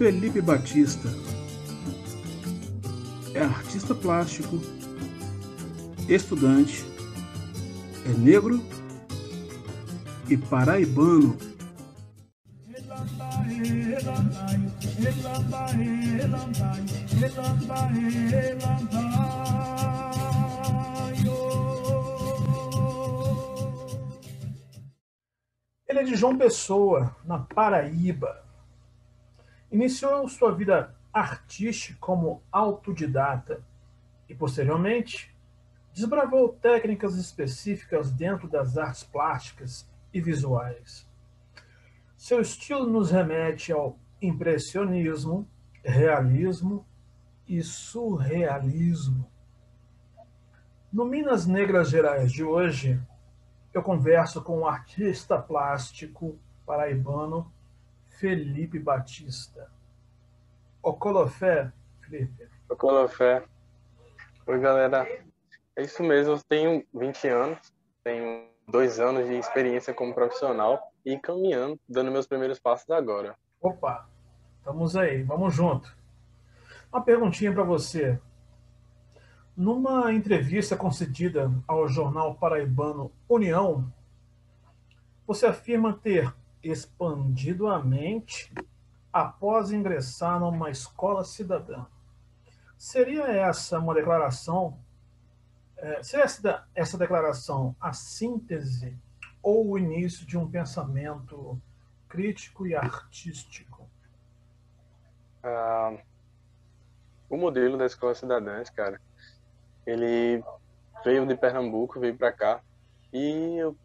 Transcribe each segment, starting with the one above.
Felipe Batista é artista plástico, estudante, é negro e paraibano. Ele é de João Pessoa, na Paraíba. Iniciou sua vida artística como autodidata e, posteriormente, desbravou técnicas específicas dentro das artes plásticas e visuais. Seu estilo nos remete ao impressionismo, realismo e surrealismo. No Minas Negras Gerais de hoje, eu converso com o artista plástico paraibano Felipe Batista. Ocolofé, Felipe. Ocolofé. Oi, galera. É isso mesmo, eu tenho 20 anos, tenho dois anos de experiência como profissional e caminhando, dando meus primeiros passos agora. Opa, estamos aí, vamos junto. Uma perguntinha para você. Numa entrevista concedida ao jornal paraibano União, você afirma ter expandido a mente após ingressar numa escola cidadã. Seria essa uma declaração? É, seria essa, essa declaração a síntese ou o início de um pensamento crítico e artístico? Ah, o modelo da escola cidadã, cara, ele veio de Pernambuco, veio para cá. E eu,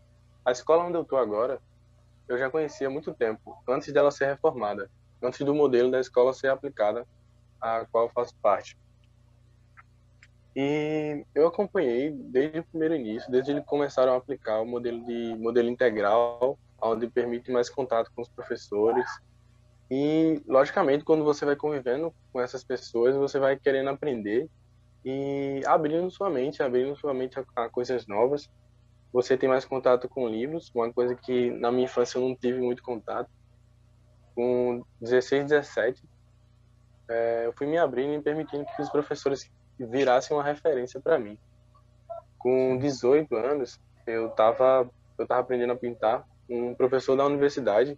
a escola onde eu tô agora, eu já conhecia há muito tempo, antes dela ser reformada, antes do modelo da escola ser aplicada, a qual faço parte. E eu acompanhei desde o primeiro início, desde eles começaram a aplicar o modelo de modelo integral, onde permite mais contato com os professores. E, logicamente, quando você vai convivendo com essas pessoas, você vai querendo aprender e abrindo sua mente, abrindo sua mente a, a, coisas novas. Você tem mais contato com livros, uma coisa que na minha infância eu não tive muito contato. Com 16, 17, é, eu fui me abrindo e permitindo que os professores virassem uma referência para mim. Com 18 anos, eu estava eu tava aprendendo a pintar. Um professor da universidade,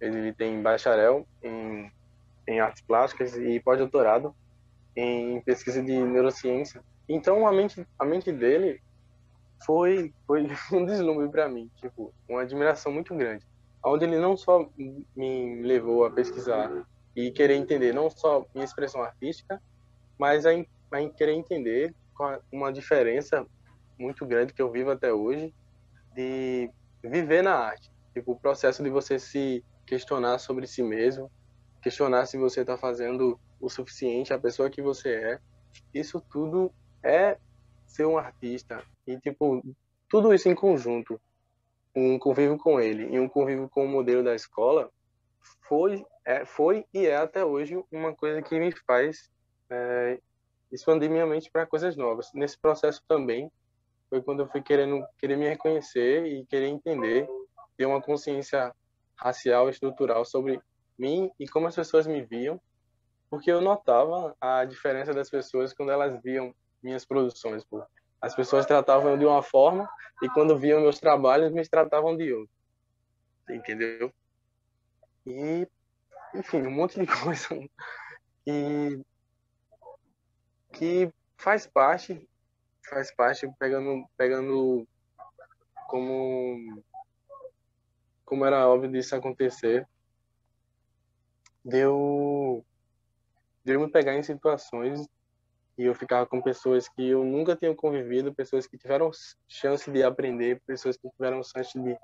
ele tem bacharel em, em artes plásticas e pós-doutorado em pesquisa de neurociência. Então a mente a mente dele foi foi um deslumbre para mim, tipo, uma admiração muito grande. Onde ele não só me levou a pesquisar e querer entender não só minha expressão artística, mas a, a querer entender uma diferença muito grande que eu vivo até hoje de viver na arte. Tipo, o processo de você se questionar sobre si mesmo, questionar se você está fazendo o suficiente, a pessoa que você é. Isso tudo é ser um artista. E, tipo, tudo isso em conjunto, um convívio com ele e um convívio com o modelo da escola, foi, é, foi e é até hoje uma coisa que me faz é, expandir minha mente para coisas novas. Nesse processo também, foi quando eu fui querendo querer me reconhecer e querer entender, ter uma consciência racial, estrutural sobre mim e como as pessoas me viam porque eu notava a diferença das pessoas quando elas viam minhas produções. Pô. As pessoas tratavam de uma forma e quando viam meus trabalhos me tratavam de outra. Entendeu? E, enfim, um monte de coisa que, que faz parte, faz parte pegando, pegando como, como era óbvio disso acontecer, deu de eu me pegar em situações e eu ficava com pessoas que eu nunca tinha convivido, pessoas que tiveram chance de aprender, pessoas que tiveram chance de,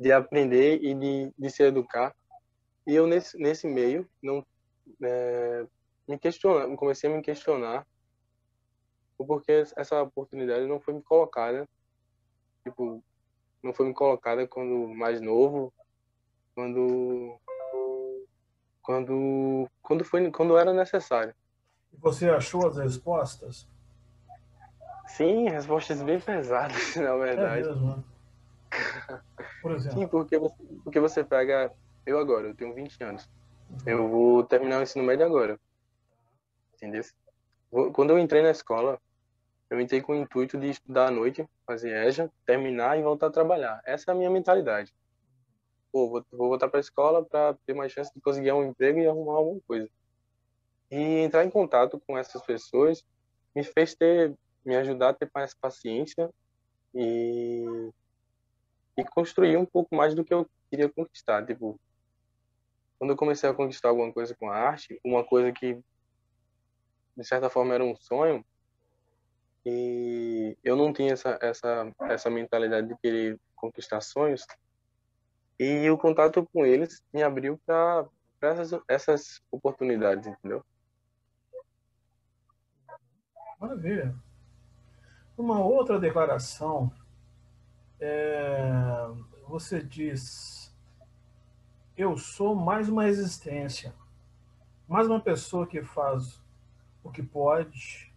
de aprender e de, de se educar. E eu, nesse, nesse meio, não é, me questionar, comecei a me questionar o porquê essa oportunidade não foi me colocada, tipo, não foi me colocada quando mais novo, quando quando quando foi quando era necessário. Você achou as respostas? Sim, respostas bem pesadas, na verdade. É mesmo. Né? Por exemplo. Sim, porque você, porque você pega eu agora, eu tenho 20 anos. Eu vou terminar o ensino médio agora. Entendeu? Quando eu entrei na escola, eu entrei com o intuito de estudar à noite, fazer EJA, terminar e voltar a trabalhar. Essa é a minha mentalidade. Pô, vou, vou voltar para a escola para ter mais chance de conseguir um emprego e arrumar alguma coisa. E entrar em contato com essas pessoas me fez ter, me ajudar a ter mais paciência e, e construir um pouco mais do que eu queria conquistar. Tipo, quando eu comecei a conquistar alguma coisa com a arte, uma coisa que de certa forma era um sonho, e eu não tinha essa, essa, essa mentalidade de querer conquistar sonhos. E o contato com eles me abriu para essas, essas oportunidades, entendeu? Maravilha. Uma outra declaração, é, você diz: Eu sou mais uma existência, mais uma pessoa que faz o que pode,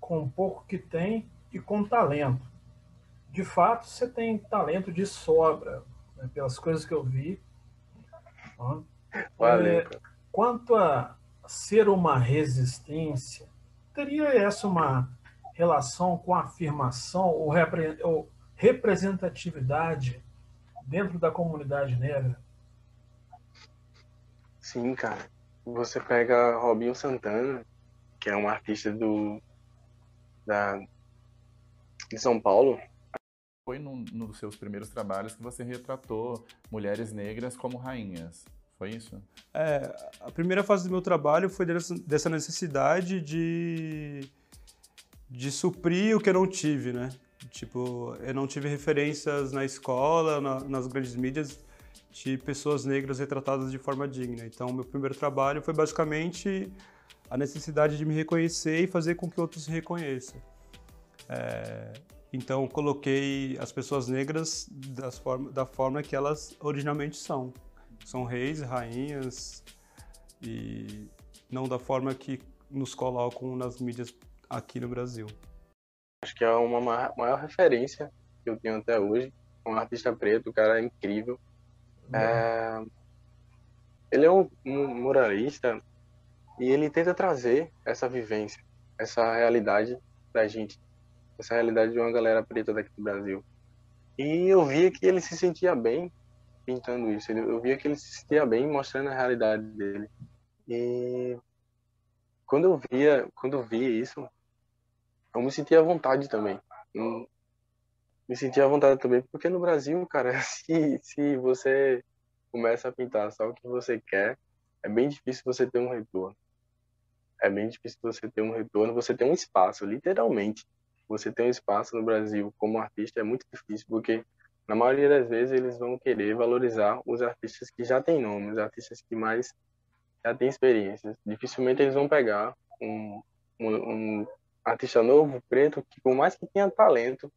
com pouco que tem e com talento. De fato, você tem talento de sobra, né, pelas coisas que eu vi. Valeu. É, quanto a ser uma resistência, teria essa uma relação com a afirmação ou, repre, ou representatividade dentro da comunidade negra? Sim, cara. Você pega Robinho Santana, que é um artista do da, de São Paulo. Foi num, num dos seus primeiros trabalhos que você retratou mulheres negras como rainhas. Foi isso? É, a primeira fase do meu trabalho foi dessa necessidade de, de suprir o que eu não tive, né? Tipo, eu não tive referências na escola, na, nas grandes mídias, de pessoas negras retratadas de forma digna. Então, meu primeiro trabalho foi basicamente a necessidade de me reconhecer e fazer com que outros se reconheçam. É, então, coloquei as pessoas negras da forma que elas originalmente são. São reis, rainhas, e não da forma que nos colocam nas mídias aqui no Brasil. Acho que é uma maior referência que eu tenho até hoje. Um artista preto, o cara é incrível. É... Ele é um, um muralista e ele tenta trazer essa vivência, essa realidade da gente, essa realidade de uma galera preta daqui do Brasil. E eu via que ele se sentia bem pintando isso. Eu via que ele se sentia bem mostrando a realidade dele. E quando eu via, quando eu via isso, eu me sentia à vontade também. Eu me sentia à vontade também, porque no Brasil, cara, se, se você começa a pintar só o que você quer, é bem difícil você ter um retorno é bem difícil você ter um retorno, você ter um espaço, literalmente. Você ter um espaço no Brasil como artista é muito difícil, porque na maioria das vezes eles vão querer valorizar os artistas que já têm nome, os artistas que mais já têm experiências. Dificilmente eles vão pegar um, um, um artista novo, preto, que por mais que tenha talento,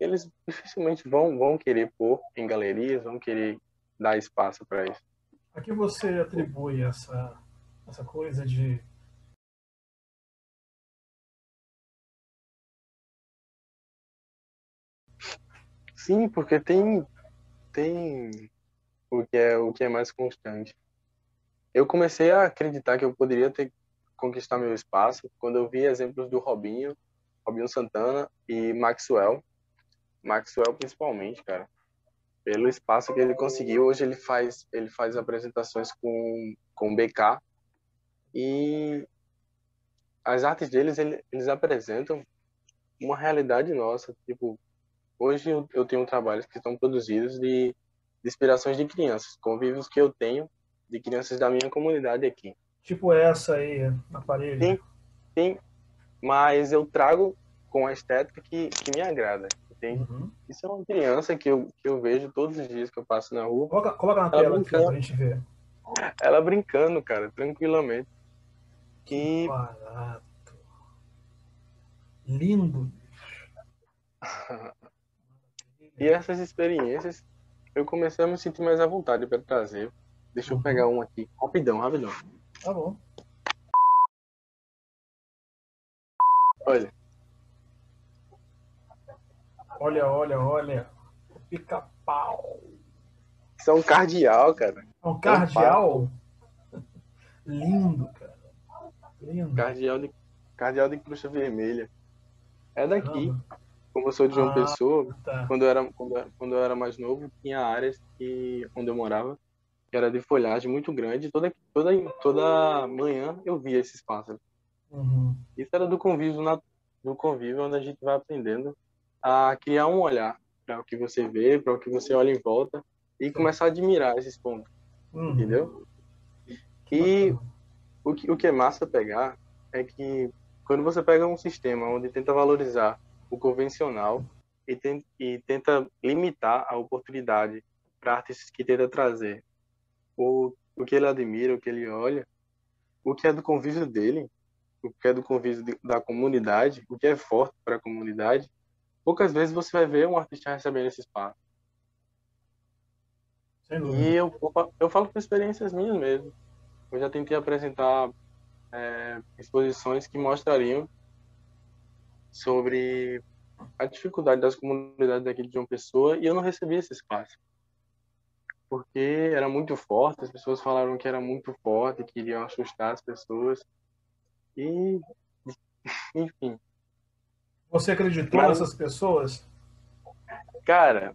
eles dificilmente vão, vão querer pôr em galerias, vão querer dar espaço para isso. A que você atribui essa essa coisa de Sim, porque tem tem o que é o que é mais constante. Eu comecei a acreditar que eu poderia ter conquistar meu espaço quando eu vi exemplos do Robinho, Robinho Santana e Maxwell. Maxwell principalmente, cara. Pelo espaço que ele conseguiu, hoje ele faz ele faz apresentações com com BK, e as artes deles, eles apresentam uma realidade nossa. Tipo, hoje eu tenho trabalhos que estão produzidos de, de inspirações de crianças, convívios que eu tenho de crianças da minha comunidade aqui. Tipo essa aí, na parede? Sim, sim. Mas eu trago com a estética que, que me agrada. Uhum. Isso é uma criança que eu, que eu vejo todos os dias que eu passo na rua. Coloca, coloca na tela aqui pra gente ver. Ela brincando, cara, tranquilamente. Que barato. Lindo. e essas experiências eu comecei a me sentir mais à vontade para trazer. Deixa eu pegar um aqui. Rapidão, rapidão. Tá bom. Olha. Olha, olha, olha. Pica-pau. Isso é um cardeal, cara. É um cardeal? Lindo, cara. Lindo. Cardeal de, Cardeal de Cruxa Vermelha. É daqui. Caramba. Como eu sou de João Ah. Pessoa, Tá. quando eu, era, quando, eu- quando eu era mais novo, tinha áreas que, onde eu morava que era de folhagem muito grande. Toda, toda, toda manhã eu via esses pássaros. Uhum. Isso era do convívio, na, do convívio onde a gente vai aprendendo a criar um olhar para o que você vê, para o que você olha em volta e começar a admirar esses pontos, Uhum. entendeu? E o que, o que é massa pegar é que quando você pega um sistema onde tenta valorizar o convencional e, ten, e tenta limitar a oportunidade para artistas que tenta trazer o, o que ele admira, o que ele olha, o que é do convívio dele, o que é do convívio de- da comunidade, o que é forte para a comunidade, poucas vezes você vai ver um artista recebendo esse espaço. E eu, eu fa- eu falo por experiências minhas mesmo. Eu já tentei apresentar é, exposições que mostrariam sobre a dificuldade das comunidades daqui de João Pessoa e eu não recebi esse espaço. Porque era muito forte, as pessoas falaram que era muito forte, queriam assustar as pessoas. E, enfim, Você acreditou Mas- nessas pessoas? Cara,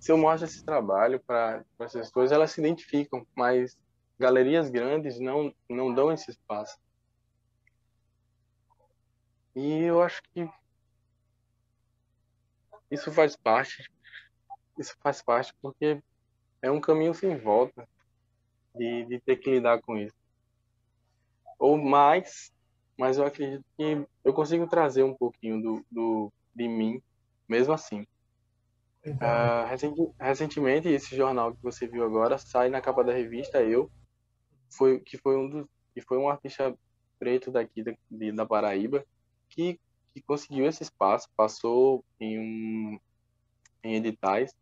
se eu mostro esse trabalho para essas pessoas, elas se identificam, mas galerias grandes não, não dão esse espaço. E eu acho que isso faz parte, isso faz parte porque é um caminho sem volta de, de ter que lidar com isso. Ou mais, mas eu acredito que eu consigo trazer um pouquinho do, do, de mim, mesmo assim. Então, Ah, recenti- recentemente, esse jornal que você viu agora sai na capa da revista Eu, foi, que foi um dos, que foi um artista preto daqui da, de- da Paraíba que, que conseguiu esse espaço, passou em um em editais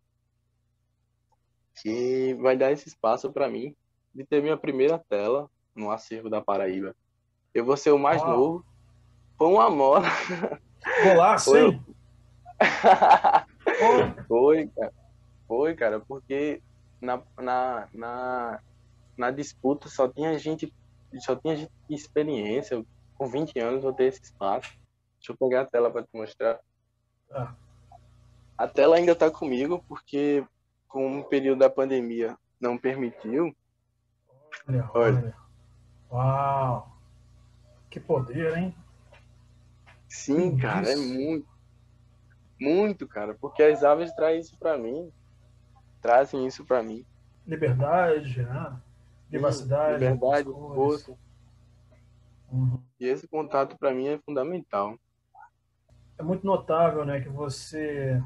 que vai dar esse espaço para mim de ter minha primeira tela no acervo da Paraíba. Eu vou ser o mais novo. Foi uma moda. Golaço, Foi-? Pô, Foi, cara. Foi, cara, porque na, na, na, na disputa só tinha gente, só tinha gente de experiência. Com 20 anos eu ter esse espaço. Deixa eu pegar a tela para te mostrar. Ah. A tela ainda tá comigo porque com o período da pandemia não permitiu. olha, Olha. olha. Uau. Que poder, hein? Sim, Que cara, é isso? muito. Muito, cara, porque as aves trazem isso para mim. Trazem isso para mim. Liberdade, né? Privacidade. Liberdade, força. Uhum. E esse contato para mim é fundamental. É muito notável, né, que você,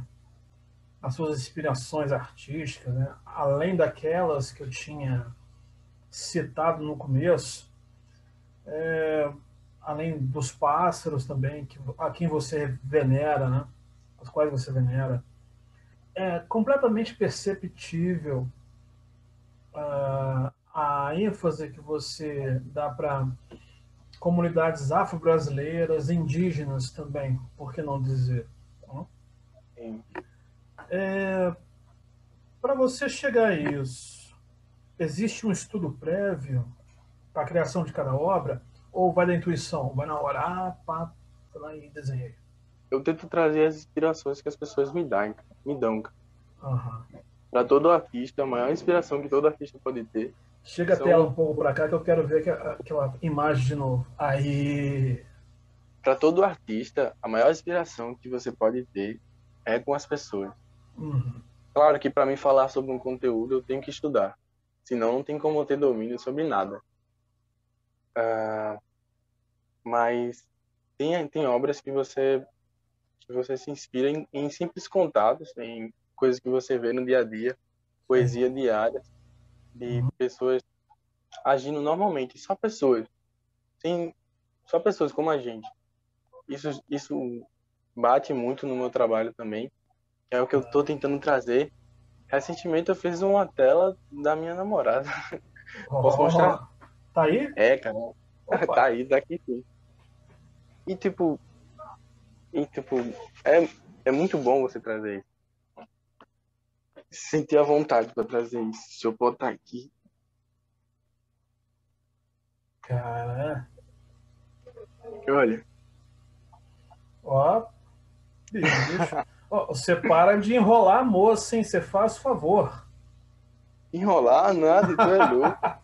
as suas inspirações artísticas, né, além daquelas que eu tinha citado no começo, é, além dos pássaros também, que, a quem você venera, né, os quais você venera, é completamente perceptível ah, a ênfase que você dá para comunidades afro-brasileiras, indígenas também, por que não dizer? né? Sim. Para você chegar a isso, existe um estudo prévio para a criação de cada obra? Ou vai da intuição? Vai na hora, ah, pá, lá e desenhei. Eu tento trazer as inspirações que as pessoas me dão, me dão. Aham. Para todo artista, a maior inspiração que todo artista pode ter. Chega a tela um pouco para cá que eu quero ver aquela, imagem de novo. Aí. Para todo artista, a maior inspiração que você pode ter é com as pessoas. Uhum. Claro que para mim falar sobre um conteúdo eu tenho que estudar, senão não tem como eu ter domínio sobre nada. Ah, mas tem, tem obras que você que você se inspira em, em simples contatos, em coisas que você vê no dia a dia, poesia diária de Uhum. pessoas agindo normalmente, só pessoas, sem, só pessoas como a gente. Isso isso bate muito no meu trabalho também, é o que eu estou tentando trazer. Recentemente eu fiz uma tela da minha namorada. Posso Ó, mostrar? Tá aí? É, cara. Opa. tá aí, tá aqui sim. E tipo. E tipo, é, é muito bom você trazer isso. Sentir a vontade pra trazer isso. Se eu botar aqui. Cara, Olha, ó. Ó, você para de enrolar a moça, hein? Você faz favor. enrolar nada, tu é louco.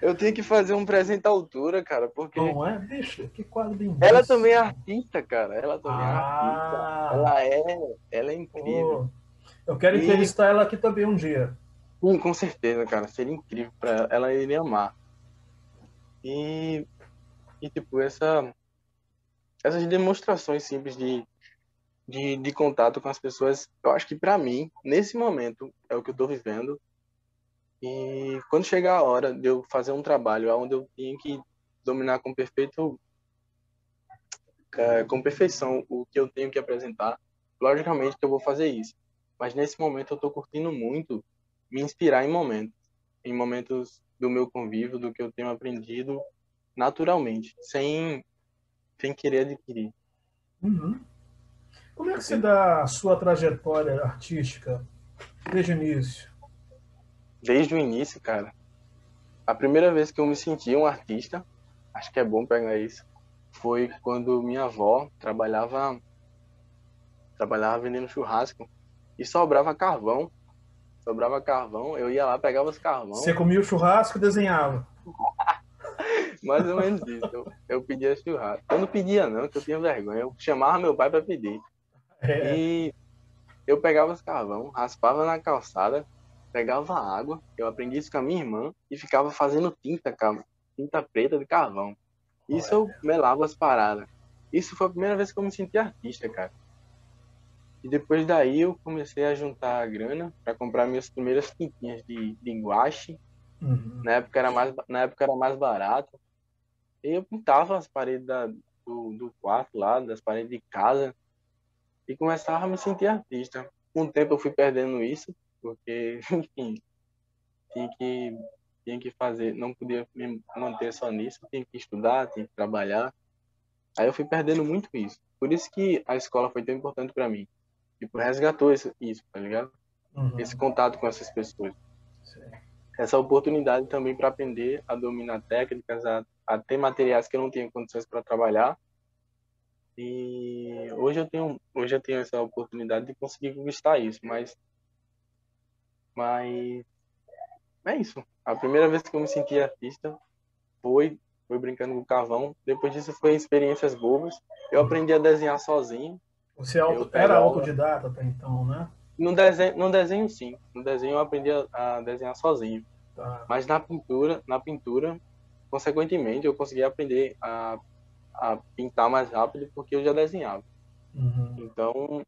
Eu tenho que fazer um presente à altura, cara, porque Não é? Bicho, que quadro lindo. ela também é artista, cara. Ela também é Ah. artista. Ela é, ela é incrível. Pô, eu quero E- entrevistar ela aqui também um dia. Sim, com certeza, cara. Seria incrível pra ela. Ela iria amar. E, e tipo, essa, essas demonstrações simples de, de, de contato com as pessoas, eu acho que pra mim, nesse momento, é o que eu tô vivendo. E quando chegar a hora de eu fazer um trabalho onde eu tenho que dominar com perfeito eh, com perfeição o que eu tenho que apresentar, logicamente que eu vou fazer isso. Mas nesse momento eu tô curtindo muito me inspirar em momentos, em momentos do meu convívio, do que eu tenho aprendido naturalmente, sem sem querer adquirir. Uhum. Como é que se dá a sua trajetória artística desde o início? Desde o início, cara, a primeira vez que eu me senti um artista, acho que é bom pegar isso, foi quando minha avó trabalhava trabalhava vendendo churrasco e sobrava carvão. Sobrava carvão, eu ia lá, pegava os carvão, Você comia o churrasco e desenhava. mais ou menos isso. Eu, eu pedia churrasco. Eu não pedia não, que eu tinha vergonha. Eu chamava meu pai para pedir. É. E eu pegava os carvão, raspava na calçada, pegava água, eu aprendi isso com a minha irmã e ficava fazendo tinta, tinta preta de carvão. Isso eu melava as paradas. Isso foi a primeira vez que eu me senti artista, cara. E depois daí eu comecei a juntar a grana para comprar minhas primeiras tintinhas de, de guache. Uhum. Na época era mais, na época era mais barato. E eu pintava as paredes da, do, do quarto lá, das paredes de casa, e começava a me sentir artista. Com o tempo eu fui perdendo isso, porque, enfim, tinha que, tinha que fazer, não podia me manter só nisso, tinha que estudar, tinha que trabalhar. Aí eu fui perdendo muito isso. Por isso que a escola foi tão importante para mim. Tipo, resgatou isso, isso, tá ligado? Uhum. Esse contato com essas pessoas essa oportunidade também para aprender a dominar técnicas, a, a ter materiais que eu não tinha condições para trabalhar. E hoje eu tenho hoje eu tenho essa oportunidade de conseguir conquistar isso, mas mas é isso. A primeira vez que eu me senti artista foi foi brincando com carvão. Depois disso foi experiências bobas. Eu aprendi a desenhar sozinho. Você auto- Eu pego era autodidata até então, né? No desenho, no desenho sim. No desenho eu aprendi a, a desenhar sozinho. Tá. Mas na pintura, na pintura, consequentemente, eu consegui aprender a, a pintar mais rápido porque eu já desenhava. Uhum. Então,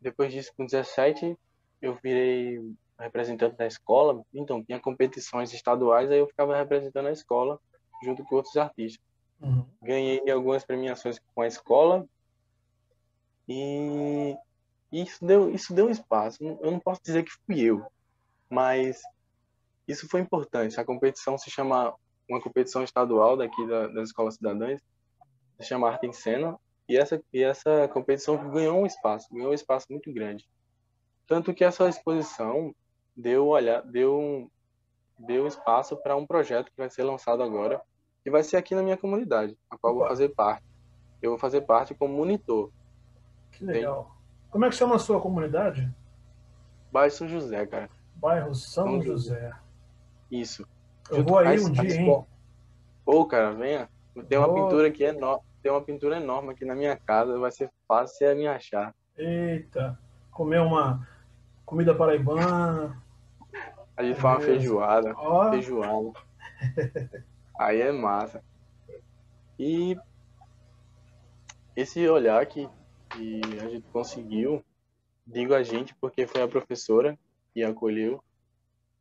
depois disso, com 17, eu virei representante da escola. Então, tinha competições estaduais, aí eu ficava representando a escola junto com outros artistas. Uhum. Ganhei algumas premiações com a escola e isso deu, isso deu um espaço. Eu não posso dizer que fui eu, mas isso foi importante. A competição se chama uma competição estadual daqui da, das escolas cidadãs, se chama Arte em Cena, e essa e essa competição ganhou um espaço, ganhou um espaço muito grande. Tanto que essa exposição deu olhar, deu deu espaço para um projeto que vai ser lançado agora, que vai ser aqui na minha comunidade, a qual eu vou fazer parte. Eu vou fazer parte como monitor. Que legal. Como é que chama a sua comunidade? Bairro São José, cara. Bairro São São José. Isso. Eu Junto vou aí um dia, hein? Ô, cara, venha. Tem uma Vou. pintura aqui enorme. Tem uma pintura enorme aqui na minha casa. Vai ser fácil você me achar. Eita, comer uma comida paraibana. A gente faz uma feijoada. Ó, Feijoada. Aí é massa. E esse olhar que, que a gente conseguiu, digo a gente porque foi a professora que acolheu,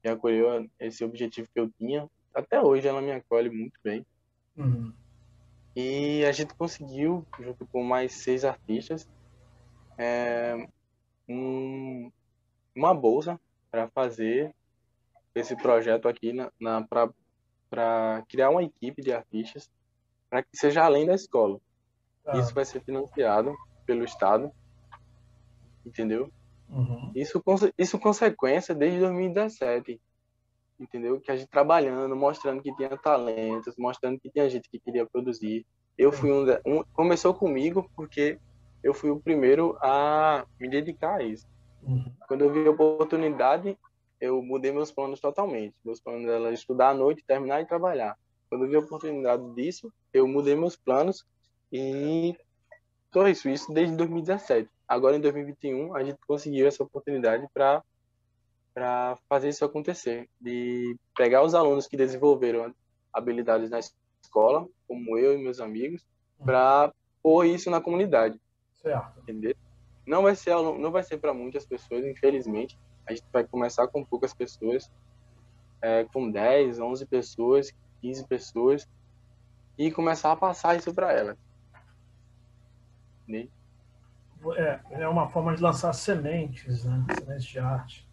que acolheu esse objetivo que eu tinha. Até hoje ela me acolhe muito bem. uhum. E a gente conseguiu, junto com mais seis artistas, é, um- uma bolsa para fazer esse projeto aqui na, na para criar uma equipe de artistas para que seja além da escola. Tá. Isso vai ser financiado pelo Estado, entendeu? Uhum. Isso, isso consequência desde 2017. entendeu? Que a gente trabalhando, mostrando que tinha talentos, mostrando que tinha gente que queria produzir. Eu fui um, um começou comigo porque eu fui o primeiro a me dedicar a isso. Uhum. Quando eu vi a oportunidade, eu mudei meus planos totalmente. Meus planos eram estudar à noite, terminar e trabalhar. Quando eu vi a oportunidade disso, eu mudei meus planos e isso, isso desde 2017. Agora em 2021 a gente conseguiu essa oportunidade para para fazer isso acontecer, de pegar os alunos que desenvolveram habilidades na escola, como eu e meus amigos, para pôr isso na comunidade. Certo. Entendeu? Não vai ser não vai ser para muitas pessoas, infelizmente. A gente vai começar com poucas pessoas, é, com 10, 11 pessoas, 15 pessoas, e começar a passar isso para elas. É, é uma forma de lançar sementes, né? Sementes de arte.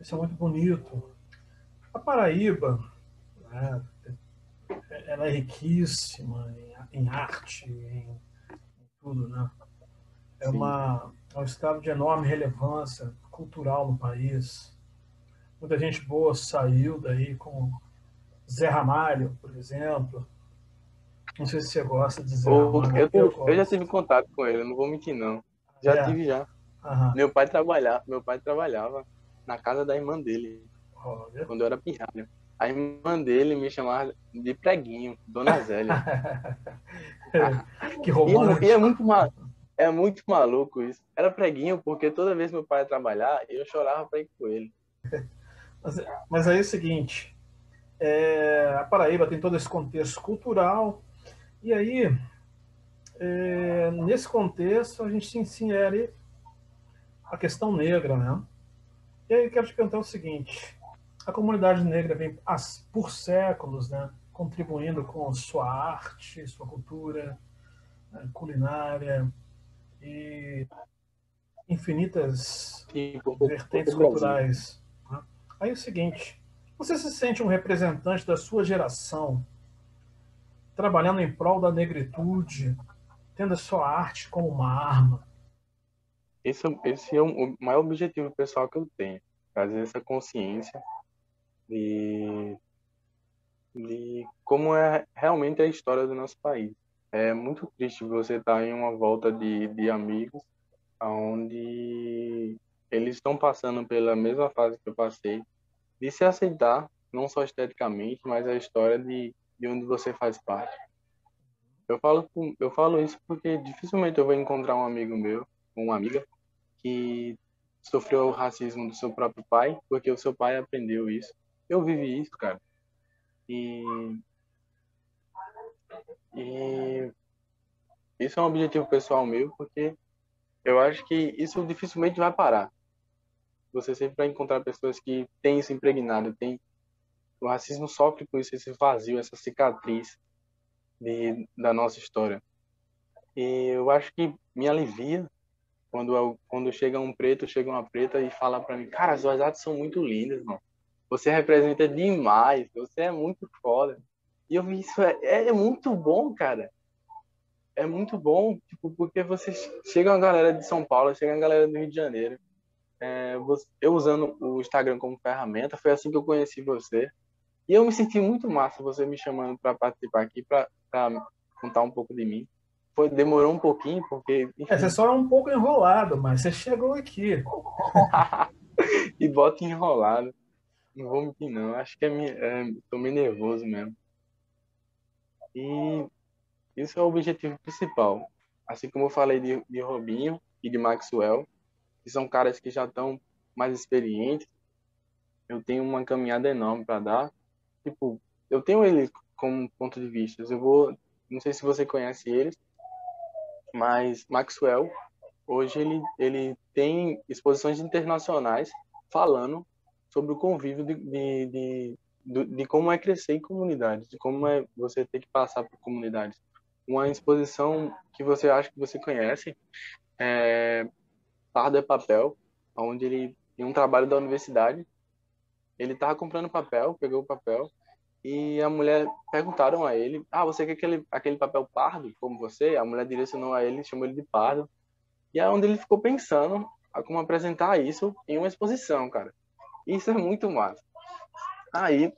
Isso é muito bonito. A Paraíba, né? ela é riquíssima em, em arte, em, em, tudo, né? É, uma, é um estado de enorme relevância cultural no país. Muita gente boa saiu daí, como Zé Ramalho, por exemplo, não sei se você gosta de dizer. eu, eu, eu, já tive contato com ele, não vou mentir não. Já é. tive já. Uhum. Meu pai trabalhava, meu pai trabalhava na casa da irmã dele. Olha. Quando eu era pirralho. A irmã dele me chamava de preguinho, Dona Zélia. que romântico. E, é muito mal, é muito maluco isso. Era preguinho porque toda vez que meu pai ia trabalhar, eu chorava para ir com ele. Mas, mas aí é o seguinte, é, a Paraíba tem todo esse contexto cultural, e aí, é, nesse contexto, a gente se insere a questão negra, né? E aí, quero te perguntar o seguinte: a comunidade negra vem por séculos, né, contribuindo com sua arte, sua cultura, né, culinária e infinitas vertentes culturais. Né? Aí é o seguinte: você se sente um representante da sua geração trabalhando em prol da negritude, tendo a sua arte como uma arma. Esse, esse é o maior objetivo pessoal que eu tenho, trazer essa consciência de, de como é realmente a história do nosso país. É muito triste você estar em uma volta de, de amigos onde eles estão passando pela mesma fase que eu passei, de se aceitar, não só esteticamente, mas a história de de onde você faz parte. Eu falo, eu falo isso porque dificilmente eu vou encontrar um amigo meu, uma amiga, que sofreu o racismo do seu próprio pai, porque o seu pai aprendeu isso. Eu vivi isso, cara. E, e isso é um objetivo pessoal meu, porque eu acho que isso dificilmente vai parar. Você sempre vai encontrar pessoas que têm isso impregnado, têm o racismo sofre com isso, esse vazio, essa cicatriz de, da nossa história. E eu acho que me alivia quando, eu, quando chega um preto, chega uma preta e fala para mim, cara, as suas artes são muito lindas, mano. Você representa demais, você é muito foda. E eu vi isso, é, é muito bom, cara. É muito bom, tipo, porque você chega uma galera de São Paulo, chega uma galera do Rio de Janeiro. É, eu usando o Instagram como ferramenta, foi assim que eu conheci você. E eu me senti muito massa você me chamando para participar aqui, para contar um pouco de mim. Foi, demorou um pouquinho, porque. Enfim... É, você só é um pouco enrolado, mas você chegou aqui. e bota enrolado. Não vou mentir, não. Acho que é, é, tô meio nervoso mesmo. E isso é o objetivo principal. Assim como eu falei de, de Robinho e de Maxwell, que são caras que já estão mais experientes, eu tenho uma caminhada enorme para dar tipo, eu tenho ele como ponto de vista. Eu vou, não sei se você conhece ele, mas Maxwell hoje ele ele tem exposições internacionais falando sobre o convívio de, de, de, de, de como é crescer em comunidades, de como é você ter que passar por comunidades. Uma exposição que você acha que você conhece é Pardo é Papel, onde ele tem um trabalho da universidade ele tava comprando papel, pegou o papel e a mulher perguntaram a ele: "Ah, você quer aquele aquele papel pardo como você?" A mulher direcionou a ele, chamou ele de pardo. E é onde ele ficou pensando como apresentar isso em uma exposição, cara. Isso é muito massa. Aí,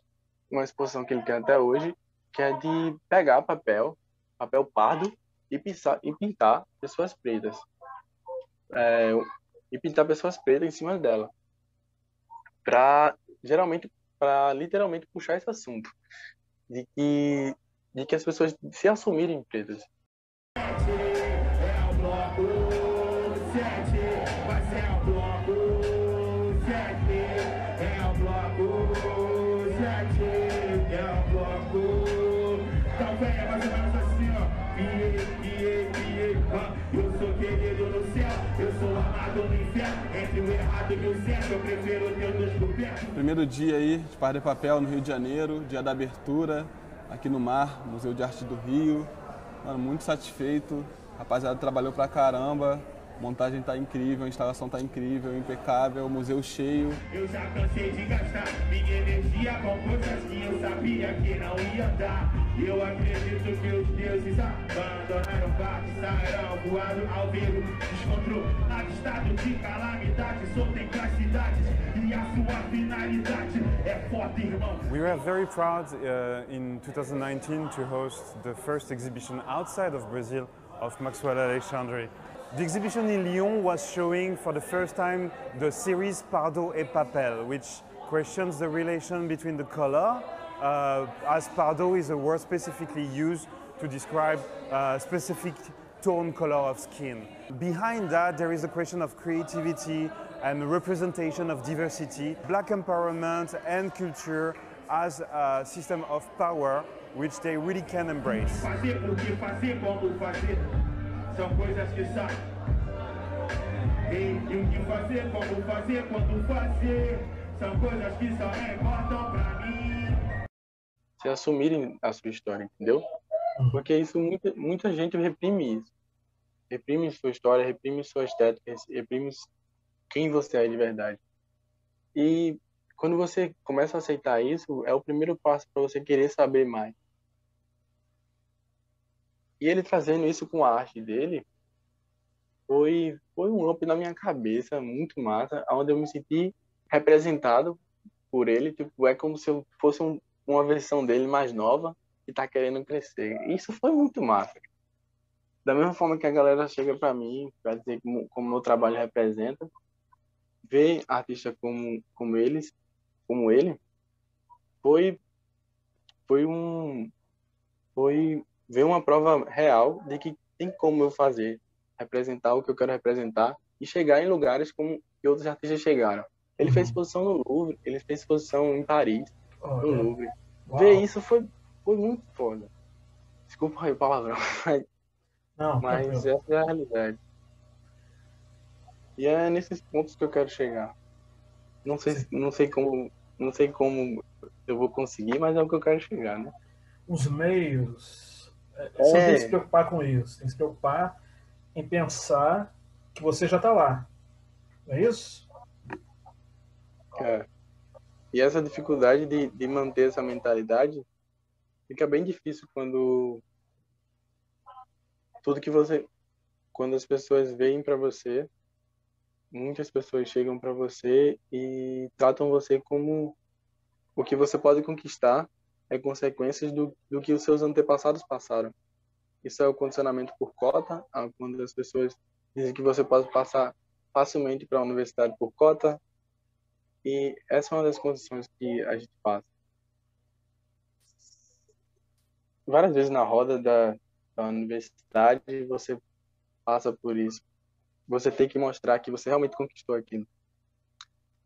uma exposição que ele tem até hoje, que é de pegar papel, papel pardo, e, pisar, e pintar pessoas pretas. É, e pintar pessoas pretas em cima dela. Para, geralmente, para literalmente puxar esse assunto. De que, de que as pessoas se assumirem pretas. Primeiro dia aí de Par de Papel no Rio de Janeiro, dia da abertura, aqui no Mar, Museu de Arte do Rio. Mano, muito satisfeito. A rapaziada trabalhou pra caramba. A montagem tá incrível, a instalação tá incrível, impecável, o museu cheio. Eu já cansei de gastar minha energia com coisas que eu sabia que não ia dar. Eu acredito que os deuses abandonaram parte, sairão voando ao vivo. Descontrolado estado de calamidade, soltem das cidades We were very proud uh, in 2019 to host the first exhibition outside of Brazil of Maxwell Alexandre. The exhibition in Lyon was showing for the first time the series Pardo et Papel, which questions the relation between the color, uh, as Pardo is a word specifically used to describe a specific tone color of skin. Behind that, there is a question of creativity and representation of diversity, black empowerment and culture as a system of power which they really can embrace. são coisas que saem. E, o que fazer, como fazer, quando fazer, são coisas que só importam pra mim. Se assumirem a sua história, entendeu? Porque isso, muita, muita gente reprime isso. Reprime sua história, reprime sua estética, reprime quem você é de verdade. E quando você começa a aceitar isso, é o primeiro passo para você querer saber mais. E ele trazendo isso com a arte dele foi, foi um up na minha cabeça, muito massa, onde eu me senti representado por ele. Tipo, é como se eu fosse um, uma versão dele mais nova que tá querendo crescer. Isso foi muito massa. Da mesma forma que a galera chega para mim para dizer como, como meu trabalho representa, ver artista como, como eles, como ele, foi foi um foi ver uma prova real de que tem como eu fazer, representar o que eu quero representar e chegar em lugares como que outros artistas chegaram. Ele uhum. fez exposição no Louvre, ele fez exposição em Paris, oh, no é. Louvre. Uau. Ver isso foi, foi muito foda. Desculpa aí o palavrão, mas, Não, mas essa é a realidade. E é nesses pontos que eu quero chegar. Não sei, não sei como, não sei como eu vou conseguir, mas é o que eu quero chegar, né? Os meios, você é. tem que se preocupar com isso. Tem que se preocupar em pensar que você já está lá. Não é isso? É. E essa dificuldade de, de manter essa mentalidade fica bem difícil quando tudo que você quando as pessoas veem para você muitas pessoas chegam para você e tratam você como o que você pode conquistar é consequências do, do que os seus antepassados passaram. Isso é o condicionamento por cota, quando as pessoas dizem que você pode passar facilmente para a universidade por cota, e essa é uma das condições que a gente passa. Várias vezes na roda da, da universidade você passa por isso. Você tem que mostrar que você realmente conquistou aquilo.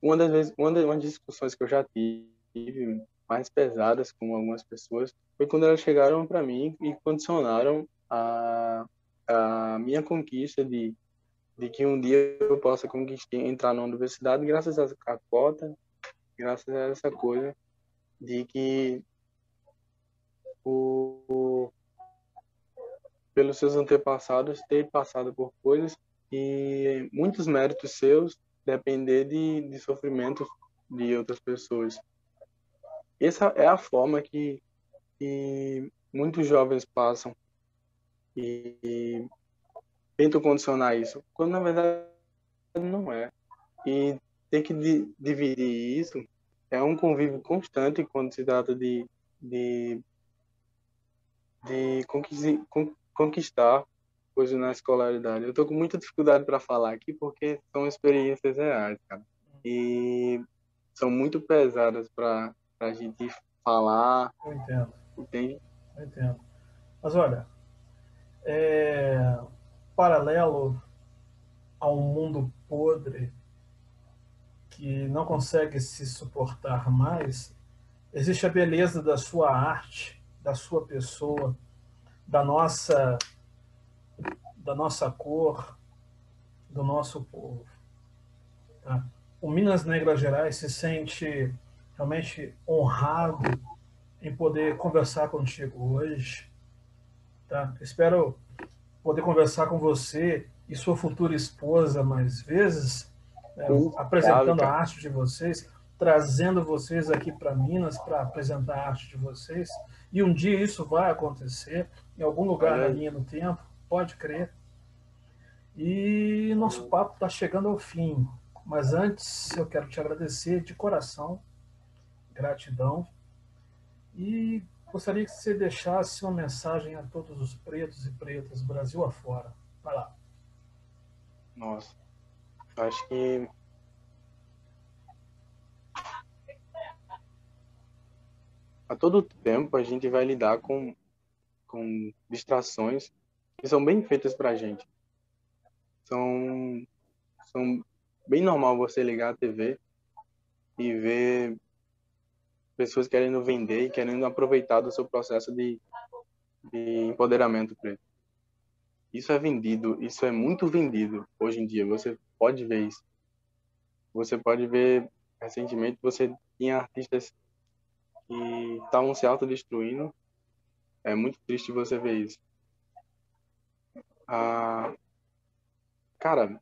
Uma das vezes, uma das, uma discussões que eu já tive mais pesadas com algumas pessoas foi quando elas chegaram para mim e condicionaram a, a minha conquista de, de que um dia eu possa conquistar, entrar na universidade graças à cota, graças a essa coisa de que o, pelos seus antepassados ter passado por coisas e muitos méritos seus depender de, de sofrimentos de outras pessoas. Essa é a forma que, que muitos jovens passam e, e tentam condicionar isso, quando na verdade não é. E ter que di dividir isso é um convívio constante quando se trata de, de, de conquistar coisas na escolaridade. Eu estou com muita dificuldade para falar aqui porque são experiências reais, cara. E são muito pesadas para a gente falar. Eu entendo. Entende? Eu entendo. Mas olha, é, paralelo a um mundo podre que não consegue se suportar mais, existe a beleza da sua arte, da sua pessoa, da nossa da nossa cor, do nosso povo. Tá? O Minas Negras Gerais se sente realmente honrado em poder conversar contigo hoje. Tá? Espero poder conversar com você e sua futura esposa mais vezes, né, apresentando a arte de vocês, trazendo vocês aqui para Minas para apresentar a arte de vocês. E um dia isso vai acontecer em algum lugar da linha do tempo, pode crer. E nosso papo está chegando ao fim. Mas antes eu quero te agradecer de coração, gratidão, e gostaria que você deixasse uma mensagem a todos os pretos e pretas, Brasil afora. Vai lá. Nossa, acho que a todo tempo a gente vai lidar com, com distrações que são bem feitas para a gente. São, são bem normal você ligar a TV e ver pessoas querendo vender e querendo aproveitar do seu processo de, de empoderamento preto. Isso é vendido, isso é muito vendido hoje em dia. Você pode ver isso. Você pode ver, recentemente, você tinha artistas que estavam se autodestruindo. É muito triste você ver isso. Ah, cara,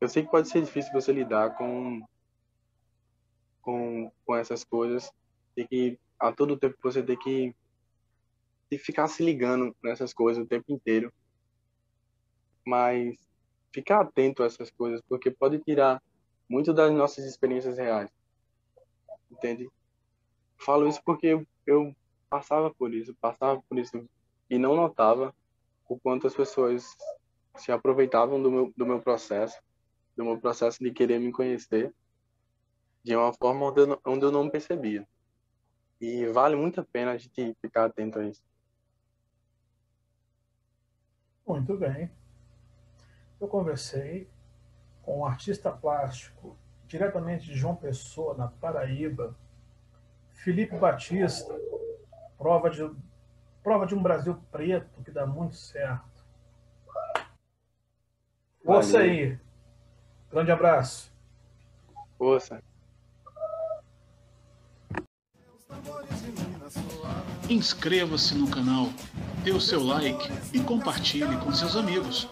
eu sei que pode ser difícil você lidar com com, com essas coisas e que a todo tempo você tem que, tem ficar se ligando nessas coisas o tempo inteiro mas ficar atento a essas coisas, porque pode tirar muito das nossas experiências reais. Entende? Falo isso porque eu passava por isso, passava por isso e não notava o quanto as pessoas se aproveitavam do meu, do meu processo, do meu processo de querer me conhecer de uma forma onde eu, onde eu não percebia. E vale muito a pena a gente ficar atento a isso. Muito bem eu conversei com um artista plástico diretamente de João Pessoa, na Paraíba, Felipe Batista, prova de, prova de um Brasil preto que dá muito certo. Força aí. Grande abraço. Força. Inscreva-se no canal, dê o seu like e compartilhe com seus amigos.